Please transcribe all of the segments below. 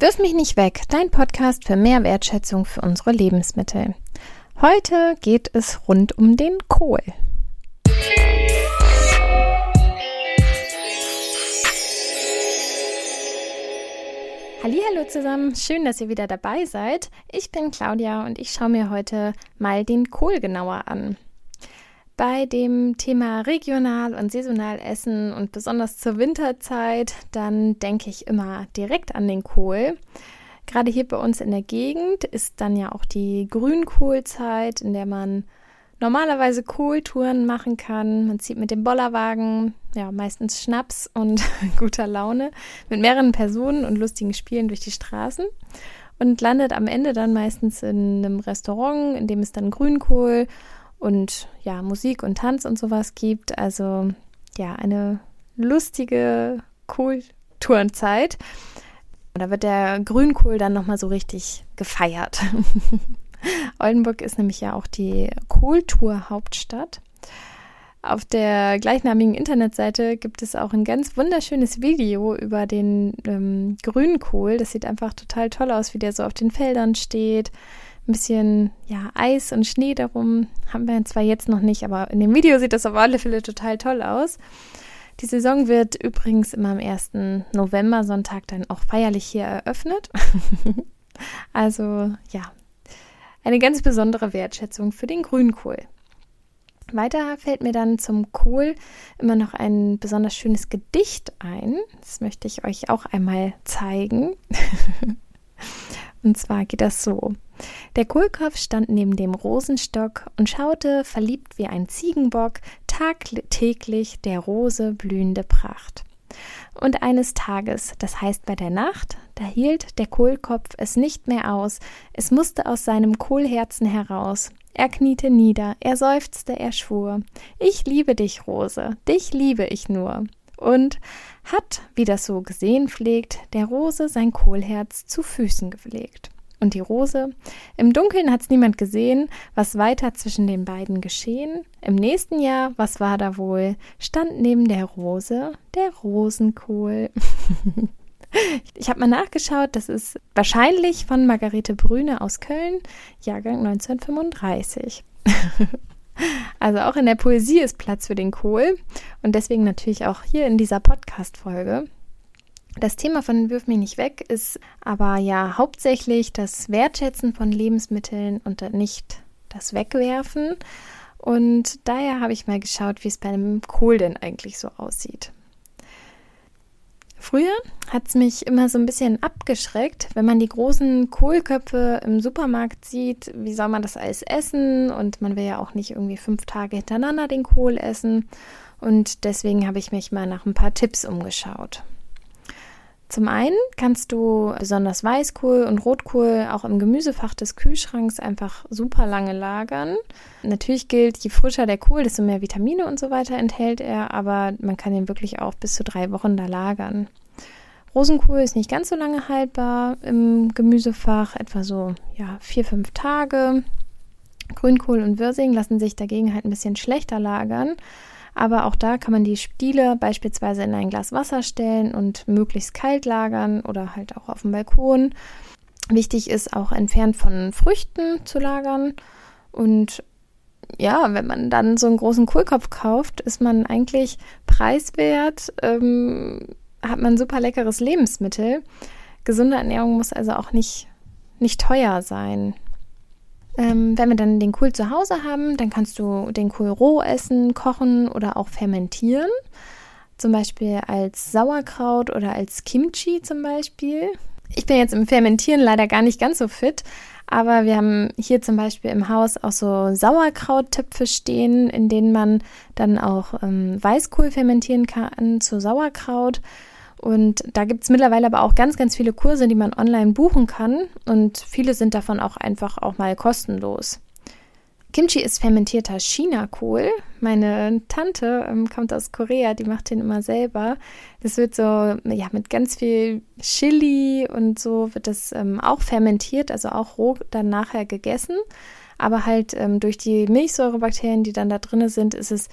Wirf mich nicht weg, dein Podcast für mehr Wertschätzung für unsere Lebensmittel. Heute geht es rund um den Kohl. Hallo zusammen, schön, dass ihr wieder dabei seid. Ich bin Claudia und ich schaue mir heute mal den Kohl genauer an. Bei dem Thema regional und saisonal essen und besonders zur Winterzeit, dann denke ich immer direkt an den Kohl. Gerade hier bei uns in der Gegend ist dann ja auch die Grünkohlzeit, in der man normalerweise Kohltouren machen kann. Man zieht mit dem Bollerwagen, ja, meistens Schnaps und guter Laune, mit mehreren Personen und lustigen Spielen durch die Straßen und landet am Ende dann meistens in einem Restaurant, in dem es dann Grünkohl und ja, Musik und Tanz und sowas gibt. Also ja, eine lustige Kulturenzeit. Da wird der Grünkohl dann nochmal so richtig gefeiert. Oldenburg ist nämlich ja auch die Kulturhauptstadt. Auf der gleichnamigen Internetseite gibt es auch ein ganz wunderschönes Video über den ähm, Grünkohl. Das sieht einfach total toll aus, wie der so auf den Feldern steht ein bisschen ja, Eis und Schnee darum. Haben wir zwar jetzt noch nicht, aber in dem Video sieht das auf alle Fälle total toll aus. Die Saison wird übrigens immer am 1. November-Sonntag dann auch feierlich hier eröffnet. also ja, eine ganz besondere Wertschätzung für den Grünkohl. Weiter fällt mir dann zum Kohl immer noch ein besonders schönes Gedicht ein. Das möchte ich euch auch einmal zeigen. Und zwar geht das so. Der Kohlkopf stand neben dem Rosenstock und schaute, verliebt wie ein Ziegenbock, tagtäglich der Rose blühende Pracht. Und eines Tages, das heißt bei der Nacht, da hielt der Kohlkopf es nicht mehr aus, es musste aus seinem Kohlherzen heraus. Er kniete nieder, er seufzte, er schwur, ich liebe dich, Rose, dich liebe ich nur. Und hat, wie das so gesehen pflegt, der Rose sein Kohlherz zu Füßen gelegt. Und die Rose? Im Dunkeln hat's niemand gesehen, was weiter zwischen den beiden geschehen. Im nächsten Jahr, was war da wohl, stand neben der Rose der Rosenkohl. ich habe mal nachgeschaut, das ist wahrscheinlich von Margarete Brüne aus Köln, Jahrgang 1935. also auch in der Poesie ist Platz für den Kohl und deswegen natürlich auch hier in dieser Podcast-Folge. Das Thema von Wirf mich nicht weg ist aber ja hauptsächlich das Wertschätzen von Lebensmitteln und nicht das Wegwerfen. Und daher habe ich mal geschaut, wie es bei einem Kohl denn eigentlich so aussieht. Früher hat es mich immer so ein bisschen abgeschreckt, wenn man die großen Kohlköpfe im Supermarkt sieht. Wie soll man das alles essen? Und man will ja auch nicht irgendwie fünf Tage hintereinander den Kohl essen. Und deswegen habe ich mich mal nach ein paar Tipps umgeschaut. Zum einen kannst du besonders Weißkohl und Rotkohl auch im Gemüsefach des Kühlschranks einfach super lange lagern. Natürlich gilt, je frischer der Kohl, desto mehr Vitamine und so weiter enthält er, aber man kann ihn wirklich auch bis zu drei Wochen da lagern. Rosenkohl ist nicht ganz so lange haltbar im Gemüsefach, etwa so ja, vier, fünf Tage. Grünkohl und Wirsing lassen sich dagegen halt ein bisschen schlechter lagern. Aber auch da kann man die Stiele beispielsweise in ein Glas Wasser stellen und möglichst kalt lagern oder halt auch auf dem Balkon. Wichtig ist auch entfernt von Früchten zu lagern. Und ja, wenn man dann so einen großen Kohlkopf kauft, ist man eigentlich preiswert, ähm, hat man super leckeres Lebensmittel. Gesunde Ernährung muss also auch nicht, nicht teuer sein. Ähm, wenn wir dann den Kohl zu Hause haben, dann kannst du den Kohl roh essen, kochen oder auch fermentieren. Zum Beispiel als Sauerkraut oder als Kimchi zum Beispiel. Ich bin jetzt im Fermentieren leider gar nicht ganz so fit, aber wir haben hier zum Beispiel im Haus auch so Sauerkrauttöpfe stehen, in denen man dann auch ähm, Weißkohl fermentieren kann zu Sauerkraut. Und da gibt es mittlerweile aber auch ganz, ganz viele Kurse, die man online buchen kann. Und viele sind davon auch einfach auch mal kostenlos. Kimchi ist fermentierter China-Kohl. Meine Tante ähm, kommt aus Korea, die macht den immer selber. Das wird so, ja, mit ganz viel Chili und so wird das ähm, auch fermentiert, also auch roh dann nachher gegessen. Aber halt ähm, durch die Milchsäurebakterien, die dann da drin sind, ist es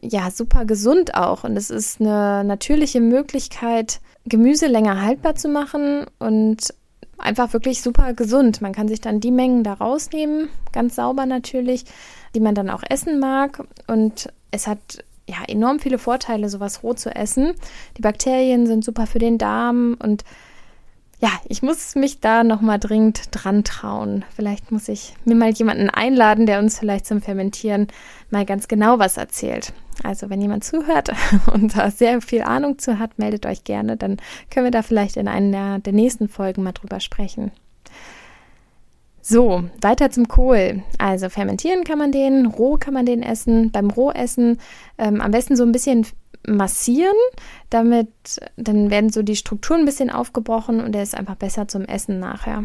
ja super gesund auch. Und es ist eine natürliche Möglichkeit, Gemüse länger haltbar zu machen und einfach wirklich super gesund. Man kann sich dann die Mengen da rausnehmen, ganz sauber natürlich, die man dann auch essen mag. Und es hat ja enorm viele Vorteile, sowas roh zu essen. Die Bakterien sind super für den Darm und ja, ich muss mich da nochmal dringend dran trauen. Vielleicht muss ich mir mal jemanden einladen, der uns vielleicht zum Fermentieren mal ganz genau was erzählt. Also wenn jemand zuhört und da sehr viel Ahnung zu hat, meldet euch gerne, dann können wir da vielleicht in einer der nächsten Folgen mal drüber sprechen. So, weiter zum Kohl. Also fermentieren kann man den, roh kann man den essen. Beim Rohessen ähm, am besten so ein bisschen massieren, damit dann werden so die Strukturen ein bisschen aufgebrochen und er ist einfach besser zum Essen nachher.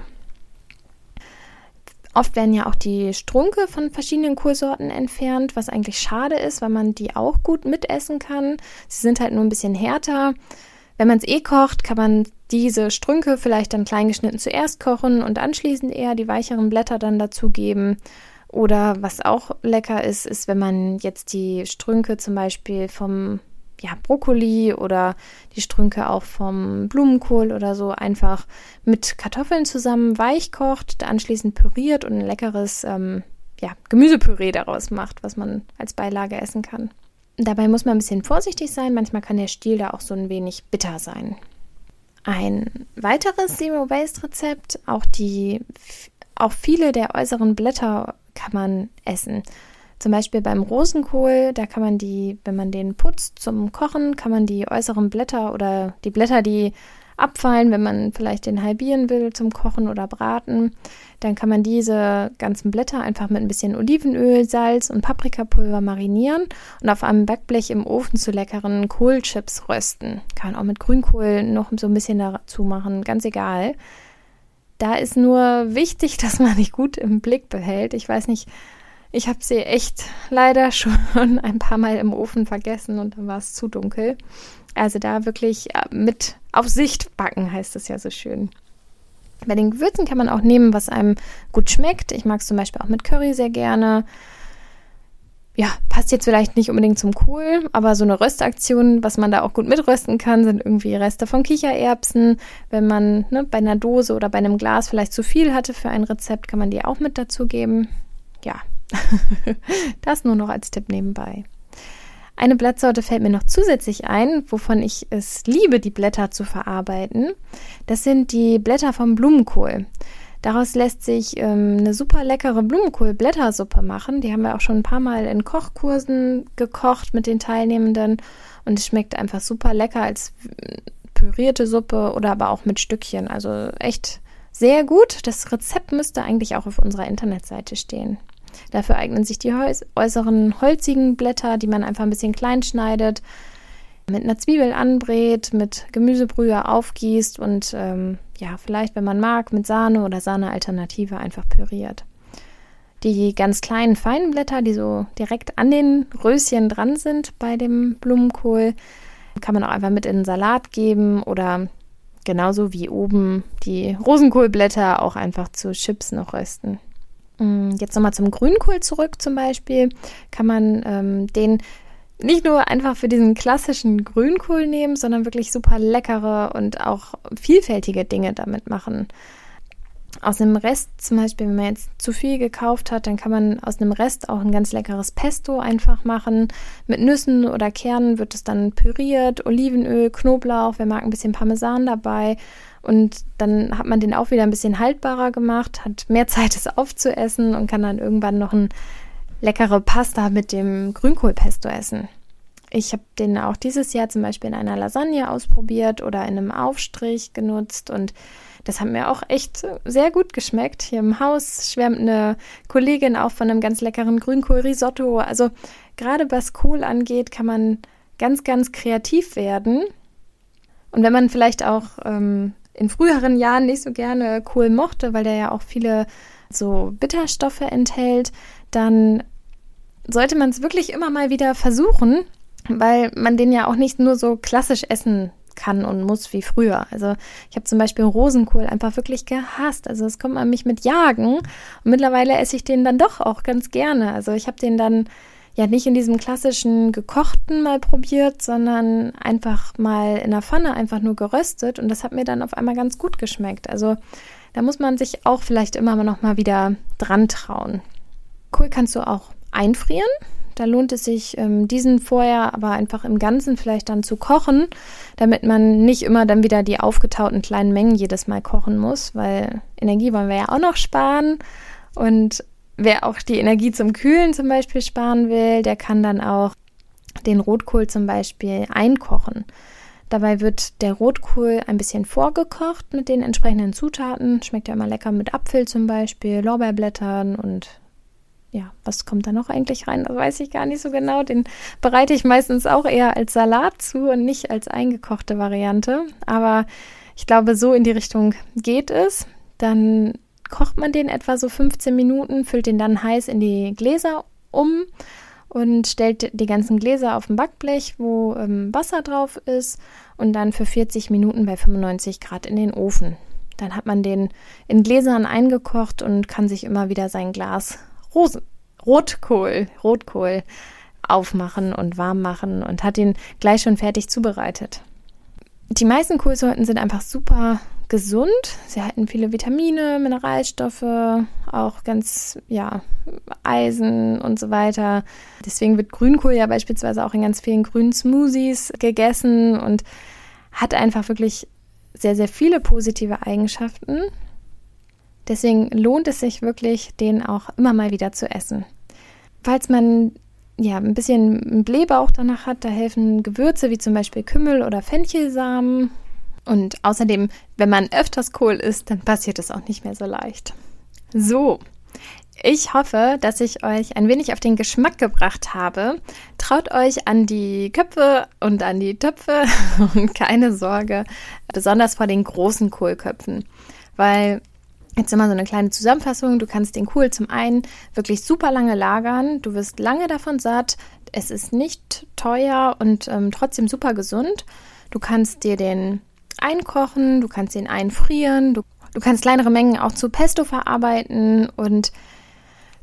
Oft werden ja auch die Strunke von verschiedenen Kohlsorten entfernt, was eigentlich schade ist, weil man die auch gut mitessen kann. Sie sind halt nur ein bisschen härter. Wenn man es eh kocht, kann man diese Strünke vielleicht dann klein geschnitten zuerst kochen und anschließend eher die weicheren Blätter dann dazugeben. Oder was auch lecker ist, ist, wenn man jetzt die Strünke zum Beispiel vom ja, Brokkoli oder die Strünke auch vom Blumenkohl oder so einfach mit Kartoffeln zusammen weich kocht, anschließend püriert und ein leckeres ähm, ja, Gemüsepüree daraus macht, was man als Beilage essen kann. Dabei muss man ein bisschen vorsichtig sein, manchmal kann der Stiel da auch so ein wenig bitter sein. Ein weiteres Zero-Waste-Rezept, auch die, auch viele der äußeren Blätter kann man essen. Zum Beispiel beim Rosenkohl, da kann man die, wenn man den putzt zum Kochen, kann man die äußeren Blätter oder die Blätter, die abfallen, wenn man vielleicht den halbieren will zum Kochen oder Braten, dann kann man diese ganzen Blätter einfach mit ein bisschen Olivenöl, Salz und Paprikapulver marinieren und auf einem Backblech im Ofen zu leckeren Kohlchips rösten. Kann man auch mit Grünkohl noch so ein bisschen dazu machen, ganz egal. Da ist nur wichtig, dass man nicht gut im Blick behält. Ich weiß nicht, ich habe sie echt leider schon ein paar Mal im Ofen vergessen und dann war es zu dunkel. Also da wirklich äh, mit auf Sicht backen heißt es ja so schön. Bei den Gewürzen kann man auch nehmen, was einem gut schmeckt. Ich mag es zum Beispiel auch mit Curry sehr gerne. Ja, passt jetzt vielleicht nicht unbedingt zum Kohl, aber so eine Röstaktion, was man da auch gut mitrösten kann, sind irgendwie Reste von Kichererbsen. Wenn man ne, bei einer Dose oder bei einem Glas vielleicht zu viel hatte für ein Rezept, kann man die auch mit dazugeben. Ja, das nur noch als Tipp nebenbei. Eine Blattsorte fällt mir noch zusätzlich ein, wovon ich es liebe, die Blätter zu verarbeiten. Das sind die Blätter vom Blumenkohl. Daraus lässt sich ähm, eine super leckere Blumenkohl-Blättersuppe machen. Die haben wir auch schon ein paar Mal in Kochkursen gekocht mit den Teilnehmenden und es schmeckt einfach super lecker als pürierte Suppe oder aber auch mit Stückchen. Also echt sehr gut. Das Rezept müsste eigentlich auch auf unserer Internetseite stehen. Dafür eignen sich die äußeren holzigen Blätter, die man einfach ein bisschen klein schneidet, mit einer Zwiebel anbrät, mit Gemüsebrühe aufgießt und ähm, ja, vielleicht, wenn man mag, mit Sahne oder Sahnealternative einfach püriert. Die ganz kleinen feinen Blätter, die so direkt an den Röschen dran sind bei dem Blumenkohl, kann man auch einfach mit in den Salat geben oder genauso wie oben die Rosenkohlblätter auch einfach zu Chips noch rösten. Mm, jetzt nochmal zum Grünkohl zurück zum Beispiel. Kann man ähm, den nicht nur einfach für diesen klassischen Grünkohl nehmen, sondern wirklich super leckere und auch vielfältige Dinge damit machen. Aus einem Rest, zum Beispiel, wenn man jetzt zu viel gekauft hat, dann kann man aus einem Rest auch ein ganz leckeres Pesto einfach machen. Mit Nüssen oder Kernen wird es dann püriert, Olivenöl, Knoblauch, wer mag ein bisschen Parmesan dabei und dann hat man den auch wieder ein bisschen haltbarer gemacht, hat mehr Zeit, es aufzuessen und kann dann irgendwann noch ein leckere Pasta mit dem Grünkohlpesto essen. Ich habe den auch dieses Jahr zum Beispiel in einer Lasagne ausprobiert oder in einem Aufstrich genutzt und das hat mir auch echt sehr gut geschmeckt. Hier im Haus schwärmt eine Kollegin auch von einem ganz leckeren Grünkohlrisotto. Also gerade was Kohl angeht, kann man ganz, ganz kreativ werden. Und wenn man vielleicht auch ähm, in früheren Jahren nicht so gerne Kohl mochte, weil der ja auch viele so Bitterstoffe enthält, dann sollte man es wirklich immer mal wieder versuchen, weil man den ja auch nicht nur so klassisch essen kann und muss wie früher. Also ich habe zum Beispiel Rosenkohl einfach wirklich gehasst. Also es kommt an mich mit Jagen und mittlerweile esse ich den dann doch auch ganz gerne. Also ich habe den dann ja nicht in diesem klassischen gekochten mal probiert, sondern einfach mal in der Pfanne einfach nur geröstet und das hat mir dann auf einmal ganz gut geschmeckt. Also da muss man sich auch vielleicht immer noch mal wieder dran trauen. Kohl kannst du auch einfrieren. Da lohnt es sich, ähm, diesen vorher aber einfach im Ganzen vielleicht dann zu kochen, damit man nicht immer dann wieder die aufgetauten kleinen Mengen jedes Mal kochen muss, weil Energie wollen wir ja auch noch sparen. Und wer auch die Energie zum Kühlen zum Beispiel sparen will, der kann dann auch den Rotkohl zum Beispiel einkochen. Dabei wird der Rotkohl ein bisschen vorgekocht mit den entsprechenden Zutaten. Schmeckt ja immer lecker mit Apfel zum Beispiel, Lorbeerblättern und ja, was kommt da noch eigentlich rein? Das weiß ich gar nicht so genau. Den bereite ich meistens auch eher als Salat zu und nicht als eingekochte Variante. Aber ich glaube, so in die Richtung geht es. Dann kocht man den etwa so 15 Minuten, füllt den dann heiß in die Gläser um und stellt die ganzen Gläser auf ein Backblech, wo ähm, Wasser drauf ist und dann für 40 Minuten bei 95 Grad in den Ofen. Dann hat man den in Gläsern eingekocht und kann sich immer wieder sein Glas Rosen, Rotkohl, Rotkohl aufmachen und warm machen und hat ihn gleich schon fertig zubereitet. Die meisten Kohlsorten sind einfach super gesund. Sie halten viele Vitamine, Mineralstoffe, auch ganz, ja, Eisen und so weiter. Deswegen wird Grünkohl ja beispielsweise auch in ganz vielen grünen Smoothies gegessen und hat einfach wirklich sehr, sehr viele positive Eigenschaften. Deswegen lohnt es sich wirklich, den auch immer mal wieder zu essen. Falls man ja ein bisschen Blähbauch danach hat, da helfen Gewürze wie zum Beispiel Kümmel oder Fenchelsamen. Und außerdem, wenn man öfters Kohl isst, dann passiert es auch nicht mehr so leicht. So, ich hoffe, dass ich euch ein wenig auf den Geschmack gebracht habe. Traut euch an die Köpfe und an die Töpfe und keine Sorge, besonders vor den großen Kohlköpfen, weil Jetzt immer so eine kleine Zusammenfassung. Du kannst den Kohl zum einen wirklich super lange lagern. Du wirst lange davon satt. Es ist nicht teuer und ähm, trotzdem super gesund. Du kannst dir den einkochen, du kannst den einfrieren, du, du kannst kleinere Mengen auch zu Pesto verarbeiten und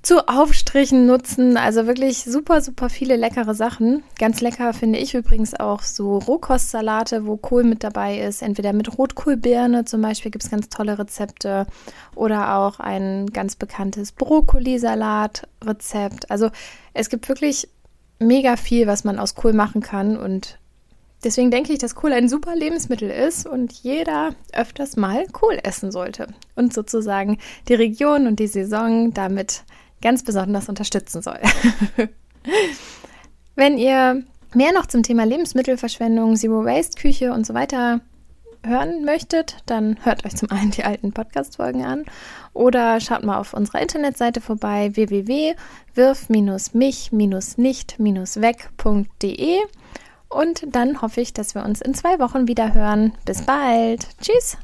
zu Aufstrichen nutzen. Also wirklich super, super viele leckere Sachen. Ganz lecker finde ich übrigens auch so Rohkostsalate, wo Kohl mit dabei ist. Entweder mit Rotkohlbirne zum Beispiel gibt es ganz tolle Rezepte oder auch ein ganz bekanntes Brokkolisalat-Rezept. Also es gibt wirklich mega viel, was man aus Kohl machen kann und Deswegen denke ich, dass Kohl ein super Lebensmittel ist und jeder öfters mal Kohl essen sollte und sozusagen die Region und die Saison damit ganz besonders unterstützen soll. Wenn ihr mehr noch zum Thema Lebensmittelverschwendung, Zero Waste, Küche und so weiter hören möchtet, dann hört euch zum einen die alten Podcast-Folgen an oder schaut mal auf unserer Internetseite vorbei www.wirf-mich-nicht-weg.de und dann hoffe ich, dass wir uns in zwei Wochen wieder hören. Bis bald. Tschüss.